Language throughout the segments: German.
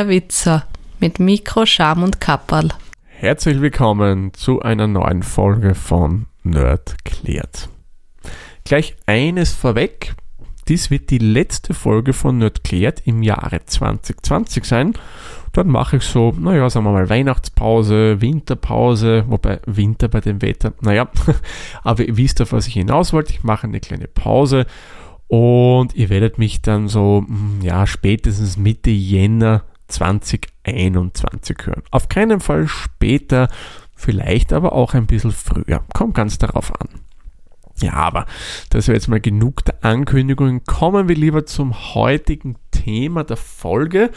der Witzer mit Mikro, Scham und Kapperl. Herzlich willkommen zu einer neuen Folge von Nerd klärt. Gleich eines vorweg, dies wird die letzte Folge von Nerd klärt im Jahre 2020 sein. Dann mache ich so, naja, sagen wir mal Weihnachtspause, Winterpause, wobei Winter bei dem Wetter, naja, aber ihr wisst auf was ich hinaus wollte. Ich mache eine kleine Pause und ihr werdet mich dann so, hm, ja, spätestens Mitte Jänner 2021 hören. Auf keinen Fall später, vielleicht aber auch ein bisschen früher. Kommt ganz darauf an. Ja, aber das wäre jetzt mal genug der Ankündigungen. Kommen wir lieber zum heutigen Thema der Folge.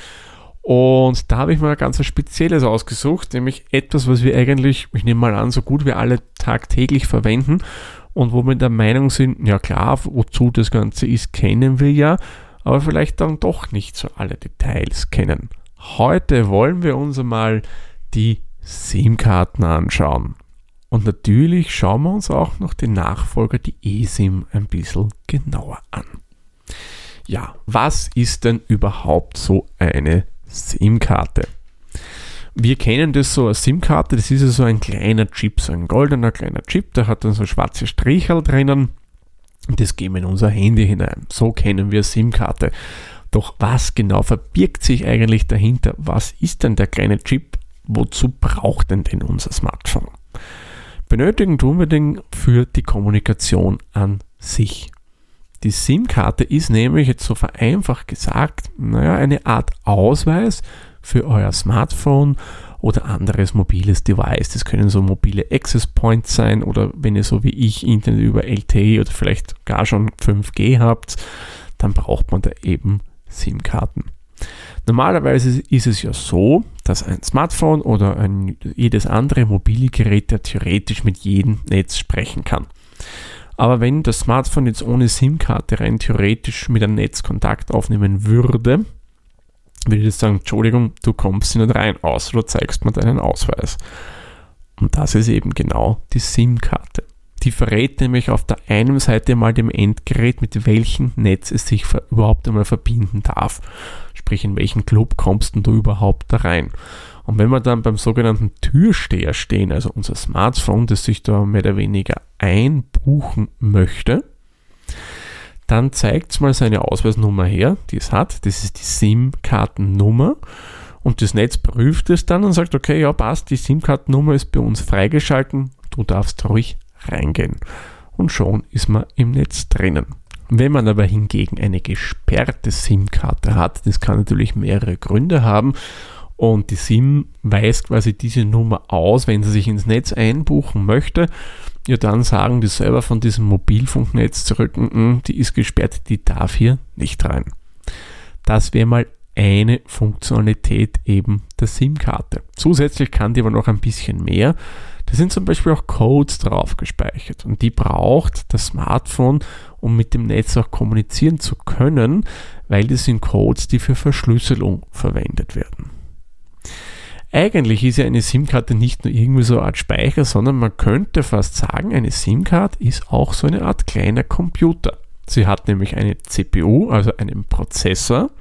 Und da habe ich mal ganz Spezielles ausgesucht, nämlich etwas, was wir eigentlich, ich nehme mal an, so gut wie alle tagtäglich verwenden und wo wir der Meinung sind, ja klar, wozu das Ganze ist, kennen wir ja, aber vielleicht dann doch nicht so alle Details kennen. Heute wollen wir uns einmal die SIM-Karten anschauen. Und natürlich schauen wir uns auch noch den Nachfolger, die eSIM, ein bisschen genauer an. Ja, was ist denn überhaupt so eine SIM-Karte? Wir kennen das so als SIM-Karte, das ist ja so ein kleiner Chip, so ein goldener kleiner Chip, der hat dann so schwarze Strichel drinnen und das geben wir in unser Handy hinein. So kennen wir SIM-Karte. Doch was genau verbirgt sich eigentlich dahinter? Was ist denn der kleine Chip? Wozu braucht denn denn unser Smartphone? Benötigen tun wir den für die Kommunikation an sich. Die SIM-Karte ist nämlich jetzt so vereinfacht gesagt, naja, eine Art Ausweis für euer Smartphone oder anderes mobiles Device. Das können so mobile Access Points sein oder wenn ihr so wie ich Internet über LTE oder vielleicht gar schon 5G habt, dann braucht man da eben SIM-Karten. Normalerweise ist es ja so, dass ein Smartphone oder ein, jedes andere mobile Gerät ja theoretisch mit jedem Netz sprechen kann. Aber wenn das Smartphone jetzt ohne SIM-Karte rein theoretisch mit einem Netz Kontakt aufnehmen würde, würde ich sagen, Entschuldigung, du kommst nicht rein, außer du zeigst mir deinen Ausweis. Und das ist eben genau die SIM-Karte. Die verrät nämlich auf der einen Seite mal dem Endgerät, mit welchem Netz es sich überhaupt einmal verbinden darf. Sprich, in welchen Club kommst du überhaupt da rein. Und wenn wir dann beim sogenannten Türsteher stehen, also unser Smartphone, das sich da mehr oder weniger einbuchen möchte, dann zeigt es mal seine Ausweisnummer her, die es hat. Das ist die SIM-Kartennummer. Und das Netz prüft es dann und sagt, okay, ja, passt, die SIM-Kartennummer ist bei uns freigeschalten, du darfst ruhig reingehen. Und schon ist man im Netz drinnen. Wenn man aber hingegen eine gesperrte SIM-Karte hat, das kann natürlich mehrere Gründe haben und die SIM weist quasi diese Nummer aus, wenn sie sich ins Netz einbuchen möchte, ja dann sagen die selber von diesem Mobilfunknetz zurück, mm, mm, die ist gesperrt, die darf hier nicht rein. Das wäre mal eine Funktionalität eben der SIM-Karte. Zusätzlich kann die aber noch ein bisschen mehr. Da sind zum Beispiel auch Codes drauf gespeichert und die braucht das Smartphone, um mit dem Netz auch kommunizieren zu können, weil das sind Codes, die für Verschlüsselung verwendet werden. Eigentlich ist ja eine SIM-Karte nicht nur irgendwie so eine Art Speicher, sondern man könnte fast sagen, eine SIM-Card ist auch so eine Art kleiner Computer. Sie hat nämlich eine CPU, also einen Prozessor,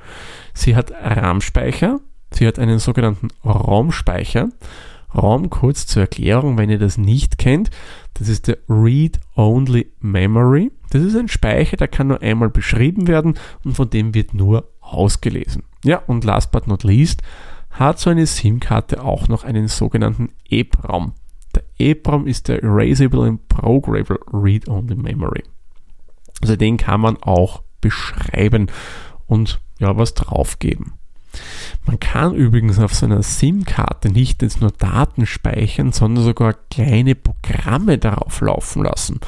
sie hat RAM-Speicher, sie hat einen sogenannten ROM-Speicher. ROM kurz zur Erklärung, wenn ihr das nicht kennt, das ist der Read-Only Memory. Das ist ein Speicher, der kann nur einmal beschrieben werden und von dem wird nur ausgelesen. Ja, und last but not least, hat so eine SIM-Karte auch noch einen sogenannten EEPROM. Der EEPROM ist der Erasable and Programmable Read-Only Memory. Also den kann man auch beschreiben und ja, was draufgeben. Man kann übrigens auf so einer SIM-Karte nicht jetzt nur Daten speichern, sondern sogar kleine Programme darauf laufen lassen.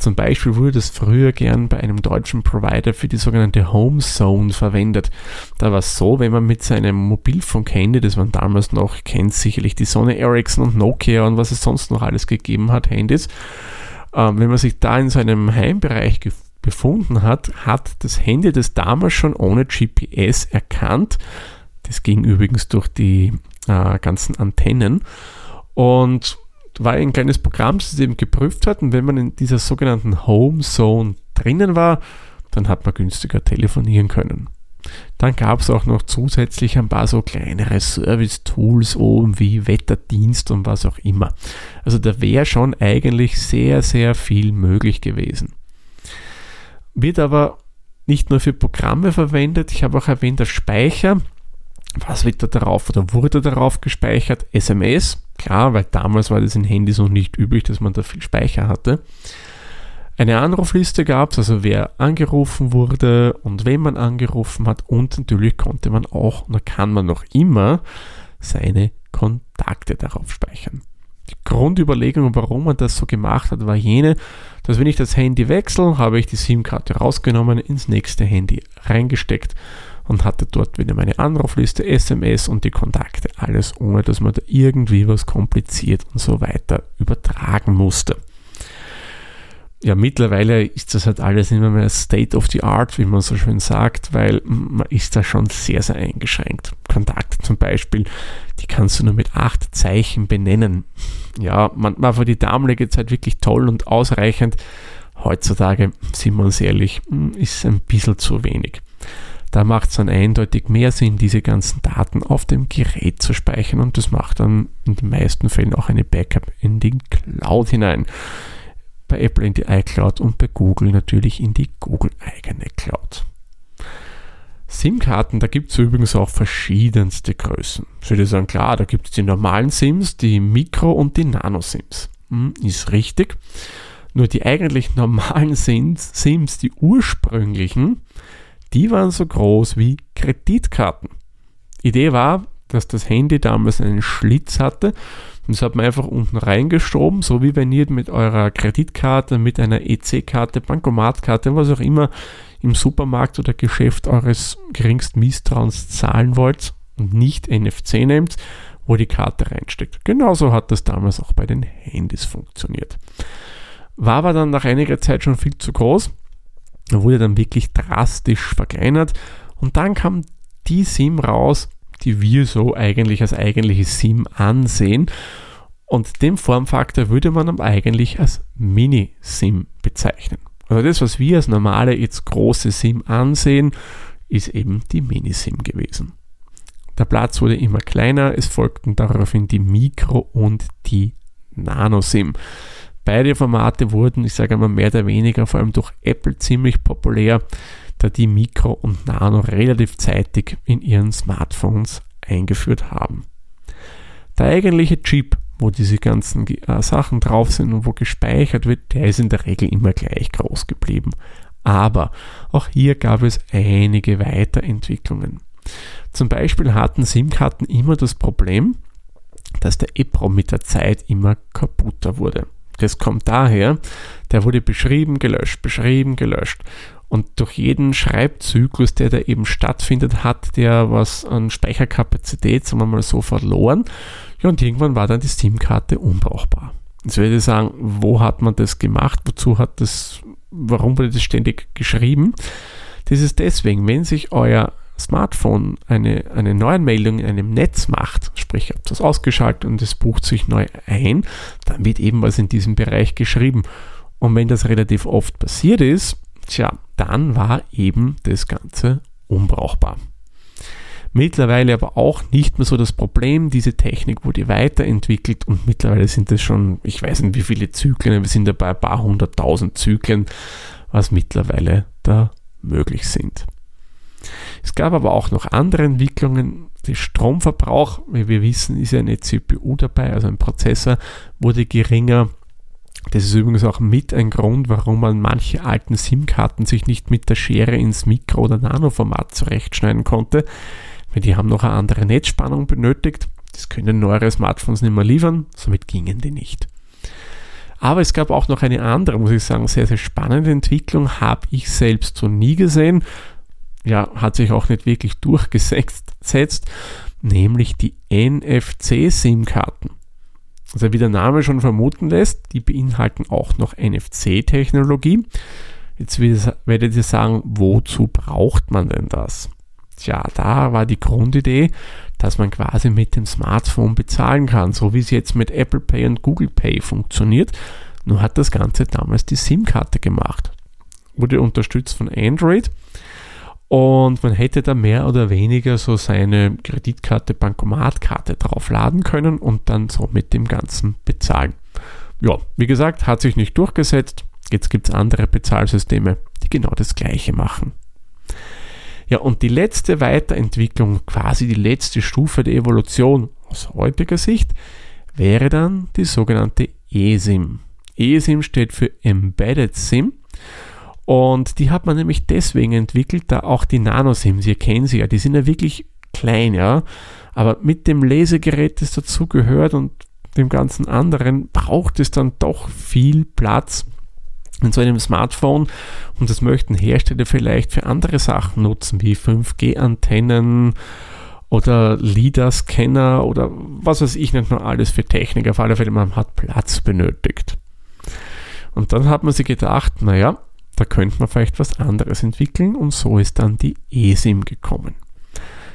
Zum Beispiel wurde das früher gern bei einem deutschen Provider für die sogenannte Home Zone verwendet. Da war es so, wenn man mit seinem Mobilfunkhandy, das man damals noch kennt, sicherlich die Sony Ericsson und Nokia und was es sonst noch alles gegeben hat, Handys, äh, wenn man sich da in seinem Heimbereich befunden hat, hat das Handy das damals schon ohne GPS erkannt. Das ging übrigens durch die äh, ganzen Antennen und war ein kleines Programm, das eben geprüft hat. Und wenn man in dieser sogenannten Home Zone drinnen war, dann hat man günstiger telefonieren können. Dann gab es auch noch zusätzlich ein paar so kleinere Service-Tools oben wie Wetterdienst und was auch immer. Also da wäre schon eigentlich sehr, sehr viel möglich gewesen. Wird aber nicht nur für Programme verwendet, ich habe auch erwähnt, der Speicher. Was wird da darauf oder wurde darauf gespeichert? SMS, klar, weil damals war das in Handys noch nicht üblich, dass man da viel Speicher hatte. Eine Anrufliste gab es, also wer angerufen wurde und wenn man angerufen hat und natürlich konnte man auch oder kann man noch immer seine Kontakte darauf speichern. Die Grundüberlegung, warum man das so gemacht hat, war jene, dass wenn ich das Handy wechsle, habe ich die SIM-Karte rausgenommen, ins nächste Handy reingesteckt und hatte dort wieder meine Anrufliste, SMS und die Kontakte, alles ohne dass man da irgendwie was kompliziert und so weiter übertragen musste ja, mittlerweile ist das halt alles immer mehr State of the Art, wie man so schön sagt, weil man ist da schon sehr, sehr eingeschränkt. Kontakte zum Beispiel, die kannst du nur mit acht Zeichen benennen. Ja, manchmal war die damalige Zeit wirklich toll und ausreichend. Heutzutage, sind wir uns ehrlich, ist ein bisschen zu wenig. Da macht es dann eindeutig mehr Sinn, diese ganzen Daten auf dem Gerät zu speichern und das macht dann in den meisten Fällen auch eine Backup in die Cloud hinein bei Apple in die iCloud und bei Google natürlich in die Google eigene Cloud. SIM-Karten, da gibt es übrigens auch verschiedenste Größen. Ich würde sagen, klar, da gibt es die normalen SIMs, die Mikro- und die Nano-SIMs. Hm, ist richtig. Nur die eigentlich normalen SIMs, SIMs, die ursprünglichen, die waren so groß wie Kreditkarten. Idee war, dass das Handy damals einen Schlitz hatte und das hat man einfach unten reingeschoben, so wie wenn ihr mit eurer Kreditkarte, mit einer EC-Karte, Bankomatkarte, was auch immer im Supermarkt oder Geschäft eures geringsten Misstrauens zahlen wollt und nicht NFC nehmt, wo die Karte reinsteckt. Genauso hat das damals auch bei den Handys funktioniert. War aber dann nach einiger Zeit schon viel zu groß, wurde dann wirklich drastisch verkleinert und dann kam die SIM raus, die wir so eigentlich als eigentliches SIM ansehen. Und den Formfaktor würde man eigentlich als Mini-SIM bezeichnen. Also das, was wir als normale, jetzt große SIM ansehen, ist eben die Mini-SIM gewesen. Der Platz wurde immer kleiner, es folgten daraufhin die Mikro- und die Nano-SIM. Beide Formate wurden, ich sage mal mehr oder weniger, vor allem durch Apple ziemlich populär da die Mikro und Nano relativ zeitig in ihren Smartphones eingeführt haben. Der eigentliche Chip, wo diese ganzen äh, Sachen drauf sind und wo gespeichert wird, der ist in der Regel immer gleich groß geblieben. Aber auch hier gab es einige Weiterentwicklungen. Zum Beispiel hatten SIM-Karten immer das Problem, dass der EPROM mit der Zeit immer kaputter wurde. Das kommt daher, der wurde beschrieben, gelöscht, beschrieben, gelöscht. Und durch jeden Schreibzyklus, der da eben stattfindet, hat der was an Speicherkapazität, sagen wir mal so, verloren. Ja, und irgendwann war dann die SIM-Karte unbrauchbar. Jetzt würde ich sagen, wo hat man das gemacht? Wozu hat das, warum wurde das ständig geschrieben? Das ist deswegen, wenn sich euer Smartphone eine, eine Neuanmeldung in einem Netz macht, sprich, ihr habt das ausgeschaltet und es bucht sich neu ein, dann wird eben was in diesem Bereich geschrieben. Und wenn das relativ oft passiert ist, tja, dann war eben das Ganze unbrauchbar. Mittlerweile aber auch nicht mehr so das Problem. Diese Technik wurde weiterentwickelt und mittlerweile sind es schon, ich weiß nicht wie viele Zyklen, wir sind da bei ein paar hunderttausend Zyklen, was mittlerweile da möglich sind. Es gab aber auch noch andere Entwicklungen. Der Stromverbrauch, wie wir wissen, ist ja eine CPU dabei, also ein Prozessor, wurde geringer. Das ist übrigens auch mit ein Grund, warum man manche alten SIM-Karten sich nicht mit der Schere ins Mikro- oder Nano-Format zurechtschneiden konnte, weil die haben noch eine andere Netzspannung benötigt. Das können neuere Smartphones nicht mehr liefern, somit gingen die nicht. Aber es gab auch noch eine andere, muss ich sagen, sehr, sehr spannende Entwicklung, habe ich selbst so nie gesehen. Ja, hat sich auch nicht wirklich durchgesetzt, nämlich die NFC-SIM-Karten. Also wie der Name schon vermuten lässt, die beinhalten auch noch NFC-Technologie. Jetzt werdet ihr sagen, wozu braucht man denn das? Tja, da war die Grundidee, dass man quasi mit dem Smartphone bezahlen kann, so wie es jetzt mit Apple Pay und Google Pay funktioniert. Nur hat das Ganze damals die SIM-Karte gemacht. Wurde unterstützt von Android Und man hätte da mehr oder weniger so seine Kreditkarte, Bankomatkarte draufladen können und dann so mit dem Ganzen bezahlen. Ja, wie gesagt, hat sich nicht durchgesetzt. Jetzt gibt es andere Bezahlsysteme, die genau das gleiche machen. Ja, und die letzte Weiterentwicklung, quasi die letzte Stufe der Evolution aus heutiger Sicht, wäre dann die sogenannte eSIM. eSIM steht für Embedded SIM und die hat man nämlich deswegen entwickelt, da auch die Nano-SIMs, ihr kennt sie ja, die sind ja wirklich klein, ja, aber mit dem Lesegerät, das dazugehört und dem ganzen anderen, braucht es dann doch viel Platz in so einem Smartphone und das möchten Hersteller vielleicht für andere Sachen nutzen, wie 5G-Antennen oder LIDAR-Scanner oder was weiß ich nicht nur alles für Technik. Auf alle Fälle, man hat Platz benötigt. Und dann hat man sich gedacht, naja, da könnte man vielleicht was anderes entwickeln und so ist dann die eSIM gekommen.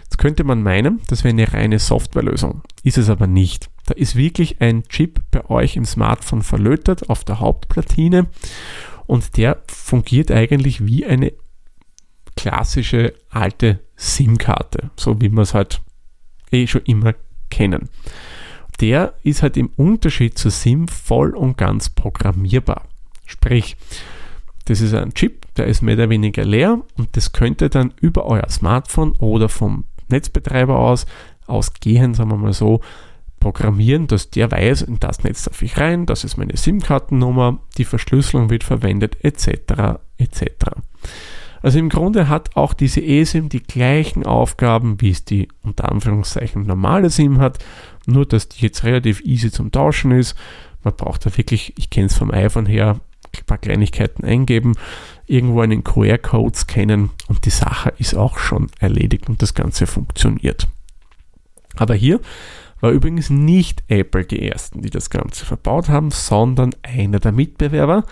Jetzt könnte man meinen, das wäre eine reine Softwarelösung. Ist es aber nicht. Da ist wirklich ein Chip bei euch im Smartphone verlötet auf der Hauptplatine und der fungiert eigentlich wie eine klassische alte SIM-Karte, so wie wir es halt eh schon immer kennen. Der ist halt im Unterschied zur SIM voll und ganz programmierbar. Sprich, das ist ein Chip, der ist mehr oder weniger leer und das könnte dann über euer Smartphone oder vom Netzbetreiber aus, ausgehend, sagen wir mal so, programmieren, dass der weiß, in das Netz darf ich rein, das ist meine SIM-Kartennummer, die Verschlüsselung wird verwendet, etc. etc. Also im Grunde hat auch diese eSIM die gleichen Aufgaben, wie es die unter Anführungszeichen normale SIM hat, nur dass die jetzt relativ easy zum Tauschen ist. Man braucht da wirklich, ich kenne es vom iPhone her, paar Kleinigkeiten eingeben, irgendwo einen QR-Code scannen und die Sache ist auch schon erledigt und das Ganze funktioniert. Aber hier war übrigens nicht Apple die ersten, die das Ganze verbaut haben, sondern einer der Mitbewerber,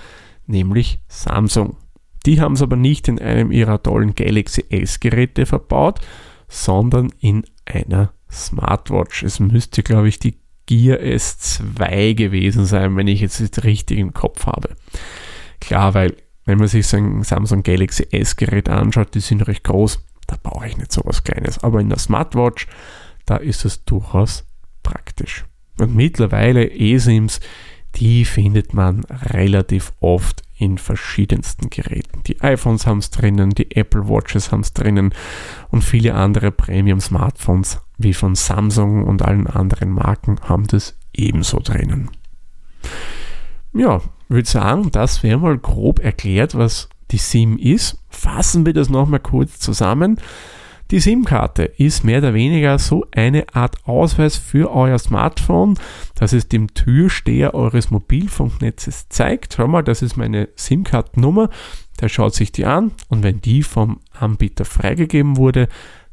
nämlich Samsung. Die haben es aber nicht in einem ihrer tollen Galaxy S-Geräte verbaut, sondern in einer Smartwatch. Es müsste, glaube ich, die Gear S2 gewesen sein, wenn ich jetzt richtig im Kopf habe. Klar, weil wenn man sich so ein Samsung Galaxy S-Gerät anschaut, die sind recht groß, da brauche ich nicht so was Kleines. Aber in der Smartwatch, da ist es durchaus praktisch. Und mittlerweile eSIMs, die findet man relativ oft in verschiedensten Geräten. Die iPhones haben es drinnen, die Apple Watches haben es drinnen und viele andere Premium-Smartphones wie von Samsung und allen anderen Marken haben das ebenso drinnen. Ja, würde sagen, das wäre mal grob erklärt, was die SIM ist. Fassen wir das nochmal kurz zusammen. Die SIM-Karte ist mehr oder weniger so eine Art Ausweis für euer Smartphone, dass es dem Türsteher eures Mobilfunknetzes zeigt. Hör mal, das ist meine SIM-Kartennummer. Der schaut sich die an und wenn die vom Anbieter freigegeben wurde,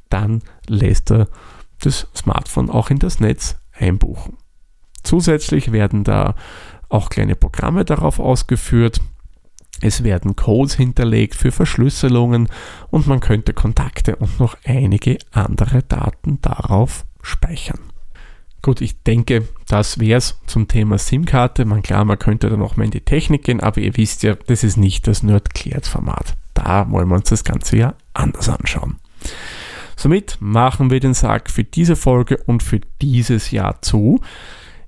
dann lässt er das Smartphone auch in das Netz einbuchen. Zusätzlich werden da auch kleine Programme darauf ausgeführt. Es werden Codes hinterlegt für Verschlüsselungen und man könnte Kontakte und noch einige andere Daten darauf speichern. Gut, ich denke, das wäre es zum Thema SIM-Karte. Man klar, man könnte da noch mal in die Technik gehen, aber ihr wisst ja, das ist nicht das Nerd-Klärt-Format. Da wollen wir uns das Ganze ja anders anschauen. Somit machen wir den Sack für diese Folge und für dieses Jahr zu.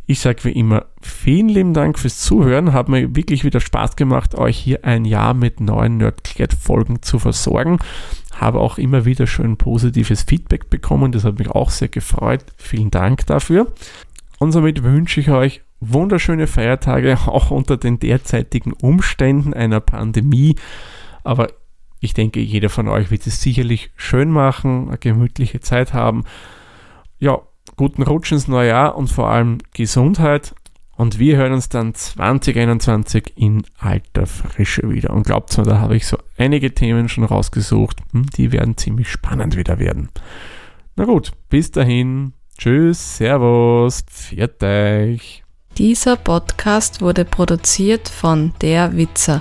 Ich sage wie immer vielen lieben Dank fürs Zuhören. Hat mir wirklich wieder Spaß gemacht, euch hier ein Jahr mit neuen Nerdclad-Folgen zu versorgen. Habe auch immer wieder schön positives Feedback bekommen. Das hat mich auch sehr gefreut. Vielen Dank dafür. Und somit wünsche ich euch wunderschöne Feiertage, auch unter den derzeitigen Umständen einer Pandemie. Aber ich denke, jeder von euch wird es sicherlich schön machen, eine gemütliche Zeit haben. Ja, guten Rutsch ins neue Jahr und vor allem Gesundheit. Und wir hören uns dann 2021 in alter Frische wieder. Und glaubt mir, da habe ich so einige Themen schon rausgesucht. Hm, die werden ziemlich spannend wieder werden. Na gut, bis dahin. Tschüss, Servus, pfiat euch. Dieser Podcast wurde produziert von Der Witzer.